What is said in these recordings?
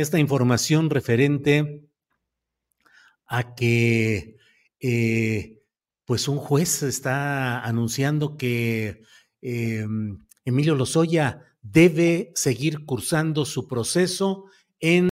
esta información referente a que eh, pues un juez está anunciando que eh, Emilio Lozoya debe seguir cursando su proceso en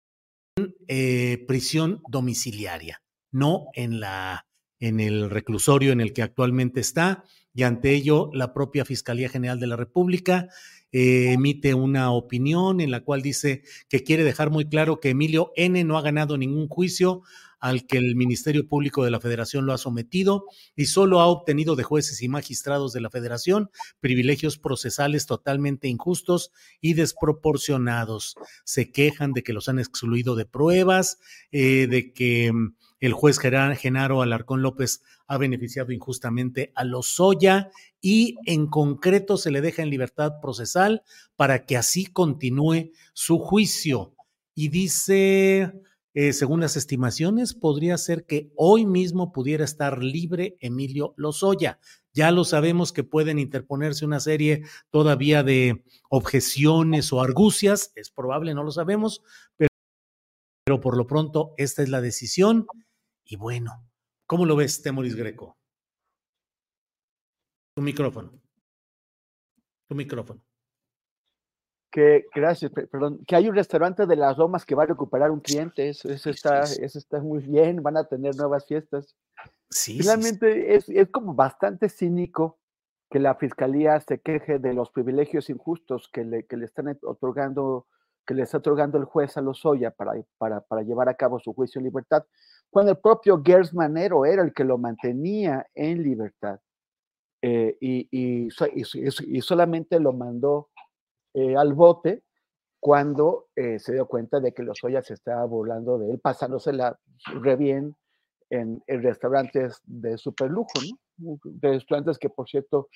eh, prisión domiciliaria, no en la en el reclusorio en el que actualmente está, y ante ello la propia Fiscalía General de la República eh, emite una opinión en la cual dice que quiere dejar muy claro que Emilio N no ha ganado ningún juicio al que el Ministerio Público de la Federación lo ha sometido y solo ha obtenido de jueces y magistrados de la Federación privilegios procesales totalmente injustos y desproporcionados. Se quejan de que los han excluido de pruebas, eh, de que mm, el juez Genaro Alarcón López ha beneficiado injustamente a Lozoya y en concreto se le deja en libertad procesal para que así continúe su juicio. Y dice, eh, según las estimaciones, podría ser que hoy mismo pudiera estar libre Emilio Lozoya. Ya lo sabemos que pueden interponerse una serie todavía de objeciones o argucias, es probable, no lo sabemos, pero, pero por lo pronto esta es la decisión y bueno, ¿cómo lo ves, Temoris Greco? Tu micrófono. Tu micrófono. Que, gracias, perdón, que hay un restaurante de las Lomas que va a recuperar un cliente, eso, está, eso está muy bien, van a tener nuevas fiestas. Sí, Finalmente Es, es como bastante cínico que la fiscalía se queje de los privilegios injustos que le, que le están otorgando, que le está otorgando el juez a Lozoya para, para, para llevar a cabo su juicio en libertad, cuando el propio Gers Manero era el que lo mantenía en libertad. Eh, y, y, y, solamente lo mandó eh, al bote cuando eh, se dio cuenta de que los Lozoya se estaba burlando de él, pasándosela re bien en, en restaurantes de super lujo, ¿no? restaurantes que, por cierto,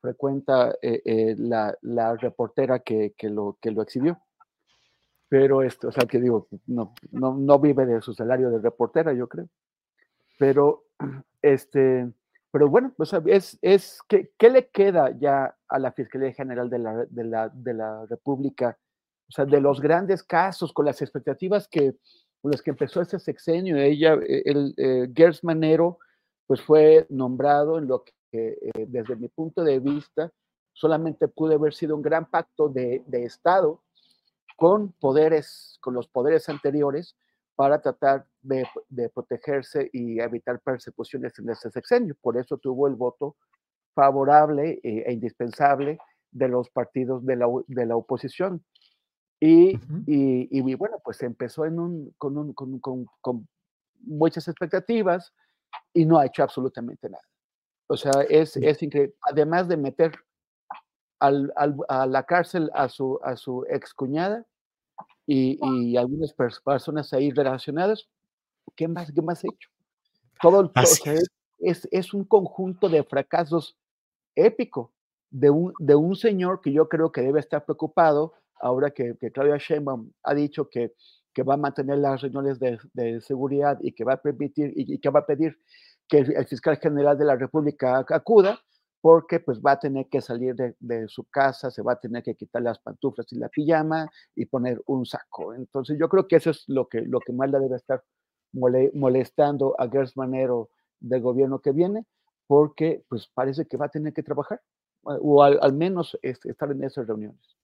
frecuenta la, la, reportera que, que, lo, que lo exhibió pero esto, o sea, que digo, no, no, no vive de su salario de reportera, yo creo. Pero, este, pero bueno, o sea, es, es ¿qué, ¿qué, le queda ya a la Fiscalía General de la, de la, de la República? O sea, de los grandes casos, con las expectativas que, con las que empezó ese sexenio, ella, el, eh, Gers Manero, pues fue nombrado en lo que que desde mi punto de vista solamente pudo haber sido un gran pacto de, de Estado con poderes, con los poderes anteriores para tratar de, de, protegerse y evitar persecuciones en ese sexenio. Por eso tuvo el voto favorable e, indispensable de los partidos de la, de la oposición. Y, y, y, bueno, pues empezó en un, con, un, con, con, con, muchas expectativas y no ha hecho absolutamente nada. O sea, es, es increíble. Además de meter al, al, a la cárcel a su, a su excuñada y, y algunas personas ahí relacionadas, ¿qué más, qué más ha hecho? Todo, todo es, es un conjunto de fracasos épico de un, de un señor que yo creo que debe estar preocupado ahora que, que Claudia Sheinbaum ha dicho que, que va a mantener las reuniones de, de seguridad y que va a permitir y, que va a pedir que el, fiscal general de la República acuda, porque pues va a tener que salir de, su casa, se va a tener que quitar las pantuflas y la pijama y poner un saco. Entonces yo creo que eso es lo que, lo que más le debe estar molestando a Gers Manero del gobierno que viene, porque pues parece que va a tener que trabajar o al, al menos estar en esas reuniones.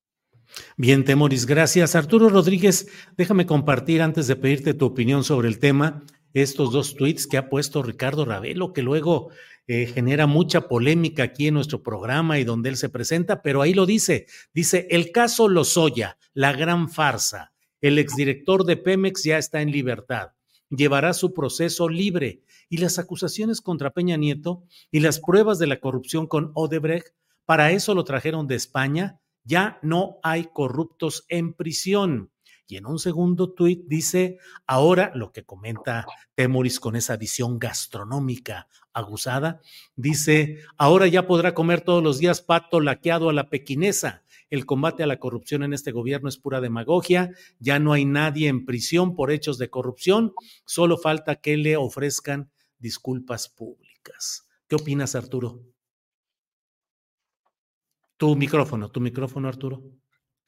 Bien, Temoris, gracias. Arturo Rodríguez, déjame compartir antes de pedirte tu opinión sobre el tema estos dos tweets que ha puesto Ricardo Ravelo, que luego eh, genera mucha polémica aquí en nuestro programa y donde él se presenta, pero ahí lo dice, dice, el caso Lozoya, la gran farsa, el exdirector de Pemex ya está en libertad, llevará su proceso libre y las acusaciones contra Peña Nieto y las pruebas de la corrupción con Odebrecht, para eso lo trajeron de España, ya no hay corruptos en prisión. Y en un segundo tuit dice, ahora lo que comenta Temoris con esa visión gastronómica aguzada, dice, ahora ya podrá comer todos los días pato laqueado a la pequinesa. El combate a la corrupción en este gobierno es pura demagogia, ya no hay nadie en prisión por hechos de corrupción, solo falta que le ofrezcan disculpas públicas. ¿Qué opinas, Arturo? Tu micrófono, tu micrófono, Arturo.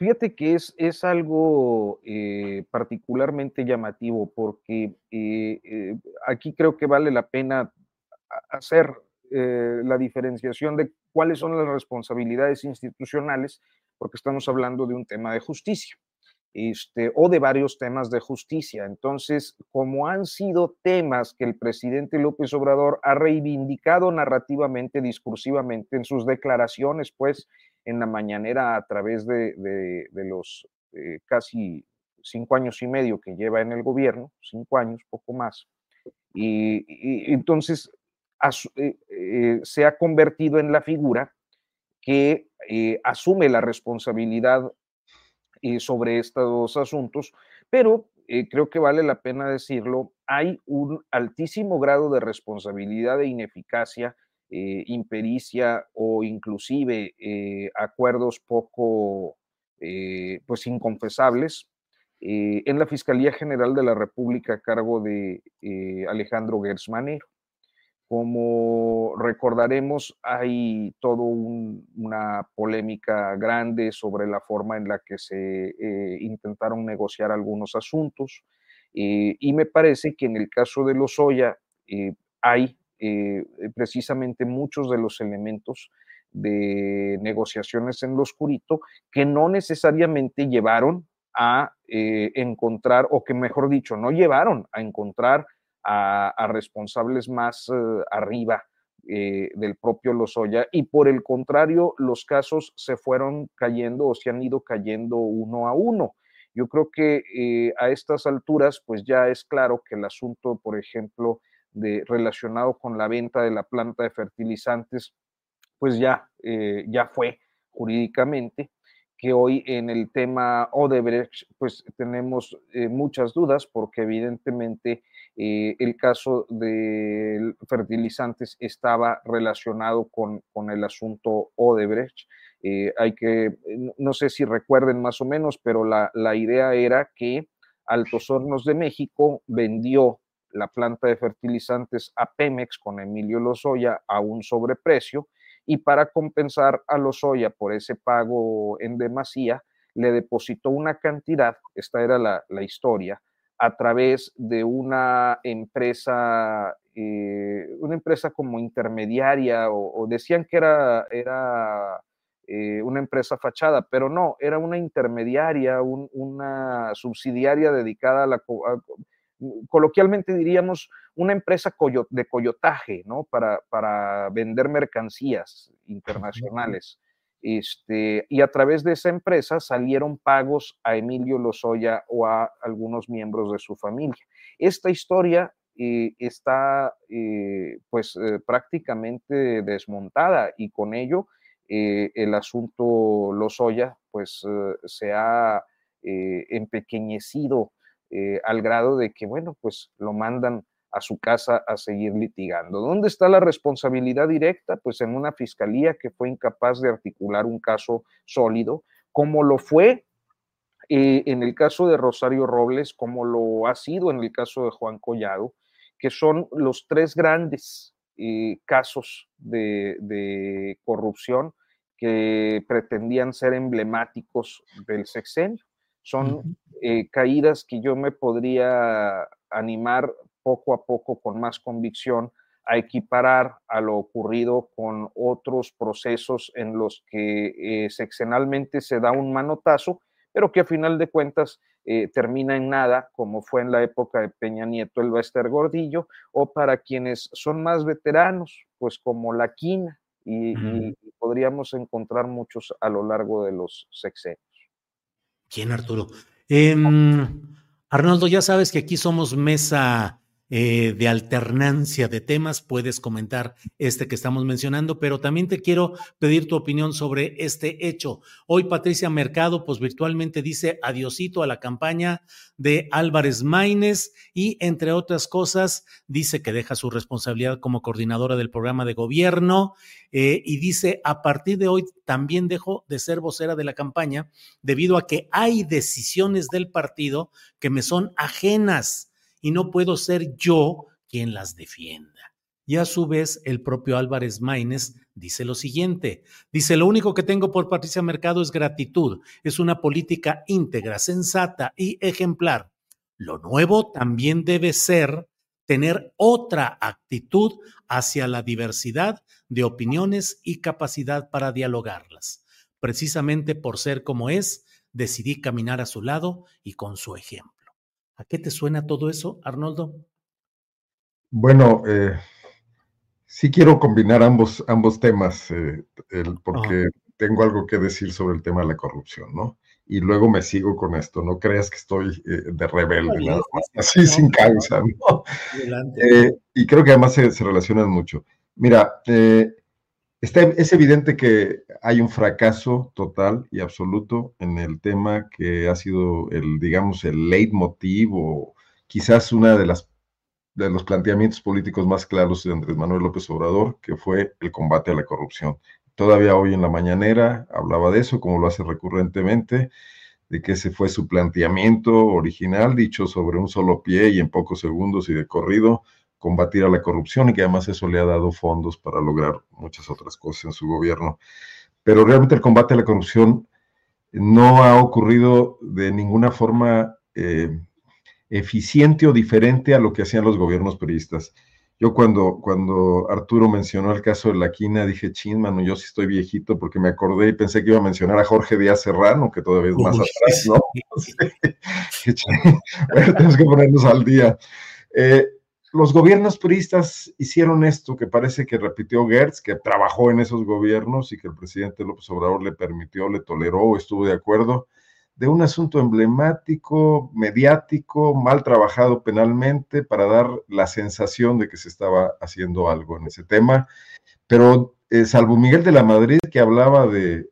Fíjate que es, es algo eh, particularmente llamativo porque eh, eh, aquí creo que vale la pena hacer la diferenciación de cuáles son las responsabilidades institucionales, porque estamos hablando de un tema de justicia. Este, o de varios temas de justicia. Entonces, como han sido temas que el presidente López Obrador ha reivindicado narrativamente, discursivamente en sus declaraciones, pues en la mañanera a través de, los eh, casi cinco años y medio que lleva en el gobierno, cinco años, poco más. Y, entonces eh, eh, se ha convertido en la figura que asume la responsabilidad sobre estos asuntos, pero creo que vale la pena decirlo, hay un altísimo grado de responsabilidad e ineficacia, eh, impericia o inclusive eh, acuerdos poco pues inconfesables en la Fiscalía General de la República a cargo de Alejandro Gersmanero. Como recordaremos, hay toda una polémica grande sobre la forma en la que se eh, intentaron negociar algunos asuntos eh, y me parece que en el caso de los Oya eh, hay precisamente muchos de los elementos de negociaciones en lo oscurito que no necesariamente llevaron a encontrar, o que mejor dicho, no llevaron a encontrar a, responsables más eh, arriba eh, del propio Lozoya y por el contrario los casos se fueron cayendo o se han ido cayendo uno a uno. Yo creo que eh, a estas alturas pues ya es claro que el asunto, por ejemplo, de, relacionado con la venta de la planta de fertilizantes, pues ya, ya fue jurídicamente que hoy en el tema Odebrecht, pues tenemos muchas dudas porque evidentemente eh, el caso de fertilizantes estaba relacionado con, con el asunto Odebrecht. Eh, hay que, no sé si recuerden más o menos, pero la, la idea era que Altos Hornos de México vendió la planta de fertilizantes a Pemex con Emilio Lozoya a un sobreprecio y para compensar a Lozoya por ese pago en demasía, le depositó una cantidad, esta era la, la historia, a través de una empresa, eh, una empresa como intermediaria, o, decían que era, era eh, una empresa fachada, pero no, era una intermediaria, una subsidiaria dedicada a la, coloquialmente diríamos, una empresa de coyotaje, ¿no? Para, para vender mercancías internacionales. Este, y a través de esa empresa salieron pagos a Emilio Lozoya o a algunos miembros de su familia. Esta historia eh, está eh, pues eh, prácticamente desmontada y con ello el asunto Lozoya pues se ha empequeñecido al grado de que bueno pues lo mandan a su casa a seguir litigando. ¿Dónde está la responsabilidad directa? Pues en una fiscalía que fue incapaz de articular un caso sólido, como lo fue eh, en el caso de Rosario Robles, como lo ha sido en el caso de Juan Collado, que son los tres grandes eh, casos de, corrupción que pretendían ser emblemáticos del sexenio. Son eh, caídas que yo me podría animar poco a poco con más convicción a equiparar a lo ocurrido con otros procesos en los que eh, sexenalmente se da un manotazo, pero que a final de cuentas eh, termina en nada, como fue en la época de Peña Nieto el Bester Gordillo, o para quienes son más veteranos, pues como la Quina, y, podríamos encontrar muchos a lo largo de los sexenios. ¿Quién, Arturo? Em, Arnoldo, ya sabes que aquí somos mesa eh, de alternancia de temas, puedes comentar este que estamos mencionando, pero también te quiero pedir tu opinión sobre este hecho. Hoy Patricia Mercado, pues virtualmente dice adiosito a la campaña de Álvarez Maínez y entre otras cosas dice que deja su responsabilidad como coordinadora del programa de gobierno eh, y dice a partir de hoy también dejo de ser vocera de la campaña debido a que hay decisiones del partido que me son ajenas y no puedo ser yo quien las defienda. Y a su vez, el propio Álvarez Maínez dice lo siguiente. Dice, lo único que tengo por Patricia Mercado es gratitud. Es una política íntegra, sensata y ejemplar. Lo nuevo también debe ser tener otra actitud hacia la diversidad de opiniones y capacidad para dialogarlas. Precisamente por ser como es, decidí caminar a su lado y con su ejemplo. ¿A qué te suena todo eso, Arnoldo? Bueno, eh, sí quiero combinar ambos, ambos temas, eh, porque tengo algo que decir sobre el tema de la corrupción, ¿no? Y luego me sigo con esto, no creas que estoy eh, de rebelde, nada más, así sin causa, ¿no? y creo que además se, se relacionan mucho. Mira, es evidente que hay un fracaso total y absoluto en el tema que ha sido el, digamos, el leitmotiv o quizás una de las de los planteamientos políticos más claros de Andrés Manuel López Obrador, que fue el combate a la corrupción. Todavía hoy en la mañanera hablaba de eso, como lo hace recurrentemente, de que ese fue su planteamiento original, dicho sobre un solo pie y en pocos segundos y de corrido, combatir a la corrupción y que además eso le ha dado fondos para lograr muchas otras cosas en su gobierno. Pero realmente el combate a la corrupción no ha ocurrido de ninguna forma eh, eficiente o diferente a lo que hacían los gobiernos periodistas. Yo cuando, cuando Arturo mencionó el caso de la quina, dije, chin, mano, yo sí estoy viejito porque me acordé y pensé que iba a mencionar a Jorge Díaz Serrano, que todavía es más atrás, ¿no? bueno, tenemos que ponernos al día. Eh, los gobiernos puristas hicieron esto que parece que repitió Gertz, que trabajó en esos gobiernos y que el presidente López Obrador le permitió, le toleró, estuvo de acuerdo, de un asunto emblemático, mediático, mal trabajado penalmente para dar la sensación de que se estaba haciendo algo en ese tema. Pero eh, salvo Miguel de la Madrid, que hablaba de,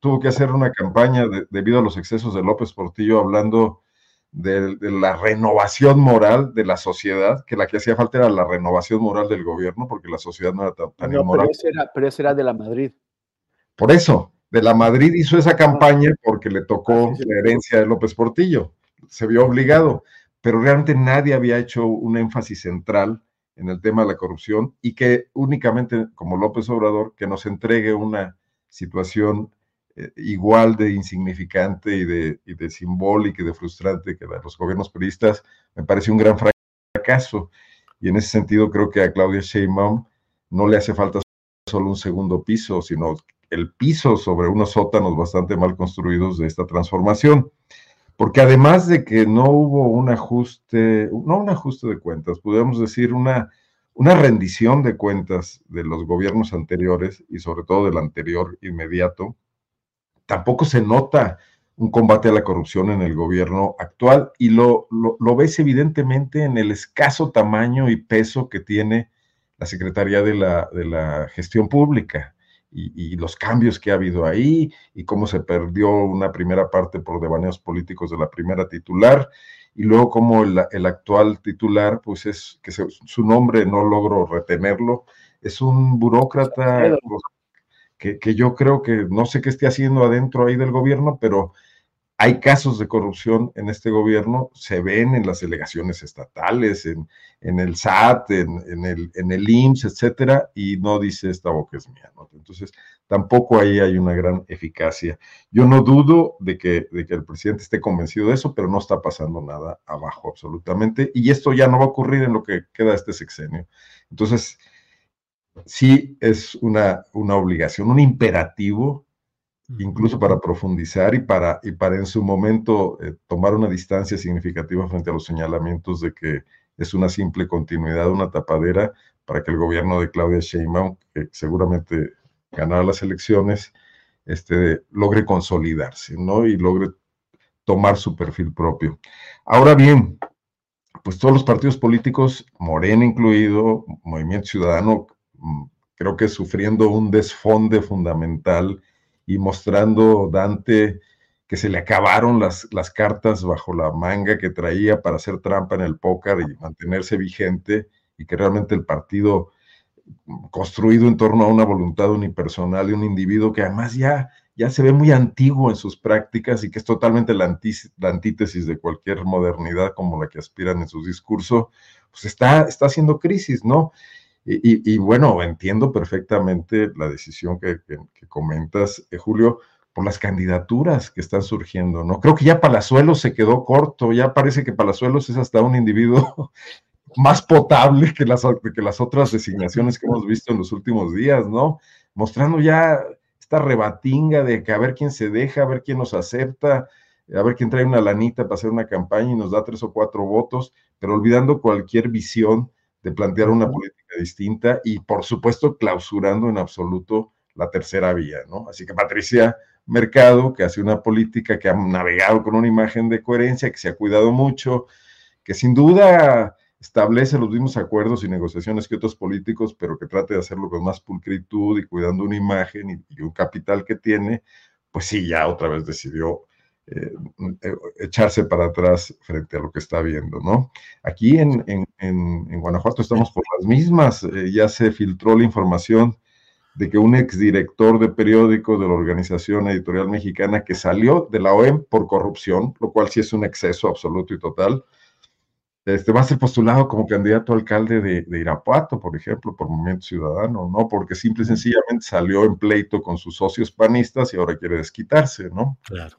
tuvo que hacer una campaña debido a los excesos de López Portillo, hablando de, la renovación moral de la sociedad, que la que hacía falta era la renovación moral del gobierno, porque la sociedad no era tan, tan no, inmoral. Pero ese, era, de la Madrid. Por eso, de la Madrid hizo esa campaña porque le tocó ah, la herencia de López Portillo, se vio obligado, pero realmente nadie había hecho un énfasis central en el tema de la corrupción y que únicamente como López Obrador, que nos entregue una situación eh, igual de insignificante y de, y de simbólica y de frustrante que los gobiernos periodistas, me parece un gran fracaso. Y en ese sentido creo que a Claudia Sheinbaum no le hace falta solo un segundo piso, sino el piso sobre unos sótanos bastante mal construidos de esta transformación. Porque además de que no hubo un ajuste, no un ajuste de cuentas, podríamos decir una, una rendición de cuentas de los gobiernos anteriores y sobre todo del anterior inmediato, tampoco se nota un combate a la corrupción en el gobierno actual y lo, lo, ves evidentemente en el escaso tamaño y peso que tiene la Secretaría de la, de la Gestión Pública y, los cambios que ha habido ahí y cómo se perdió una primera parte por devaneos políticos de la primera titular y luego cómo el, el actual titular, pues es que su nombre no logro retenerlo, es un burócrata que, que, yo creo que no sé qué esté haciendo adentro ahí del gobierno, pero hay casos de corrupción en este gobierno, se ven en las delegaciones estatales, en, en el SAT, en, el, en el IMSS, etcétera, y no dice esta boca es mía. Entonces, tampoco ahí hay una gran eficacia. Yo no dudo de que, de que el presidente esté convencido de eso, pero no está pasando nada abajo absolutamente, y esto ya no va a ocurrir en lo que queda este sexenio. Entonces, sí es una, una obligación, un imperativo incluso para profundizar y para, y para en su momento eh, tomar una distancia significativa frente a los señalamientos de que es una simple continuidad, una tapadera para que el gobierno de Claudia Sheinbaum, que seguramente ganará las elecciones, este, logre consolidarse, ¿no? Y logre tomar su perfil propio. Ahora bien, pues todos los partidos políticos, Morena incluido, Movimiento Ciudadano, creo que sufriendo un desfonde fundamental y mostrando Dante que se le acabaron las, las cartas bajo la manga que traía para hacer trampa en el póker y mantenerse vigente y que realmente el partido construido en torno a una voluntad unipersonal de un individuo que además ya, ya se ve muy antiguo en sus prácticas y que es totalmente la, la antítesis de cualquier modernidad como la que aspiran en su discurso, pues está, está haciendo crisis, ¿no? Y, bueno, entiendo perfectamente la decisión que, comentas, eh, Julio, por las candidaturas que están surgiendo, ¿no? Creo que ya Palazuelos se quedó corto, ya parece que Palazuelos es hasta un individuo más potable que las, que las otras designaciones que hemos visto en los últimos días, ¿no? Mostrando ya esta rebatinga de que a ver quién se deja, a ver quién nos acepta, a ver quién trae una lanita para hacer una campaña y nos da tres o cuatro votos, pero olvidando cualquier visión de plantear una política distinta y, por supuesto, clausurando en absoluto la tercera vía, ¿no? Así que Patricia Mercado, que hace una política que ha navegado con una imagen de coherencia, que se ha cuidado mucho, que sin duda establece los mismos acuerdos y negociaciones que otros políticos, pero que trate de hacerlo con más pulcritud y cuidando una imagen y, y un capital que tiene, pues sí, ya otra vez decidió eh, eh, echarse para atrás frente a lo que está viendo, ¿no? Aquí en, Guanajuato estamos por las mismas, eh, ya se filtró la información de que un exdirector de periódico de la Organización Editorial Mexicana que salió de la OEM por corrupción, lo cual sí es un exceso absoluto y total, este, va a ser postulado como candidato a alcalde de, de, Irapuato, por ejemplo, por Movimiento Ciudadano, ¿no? Porque simple y sencillamente salió en pleito con sus socios panistas y ahora quiere desquitarse, ¿no? Claro.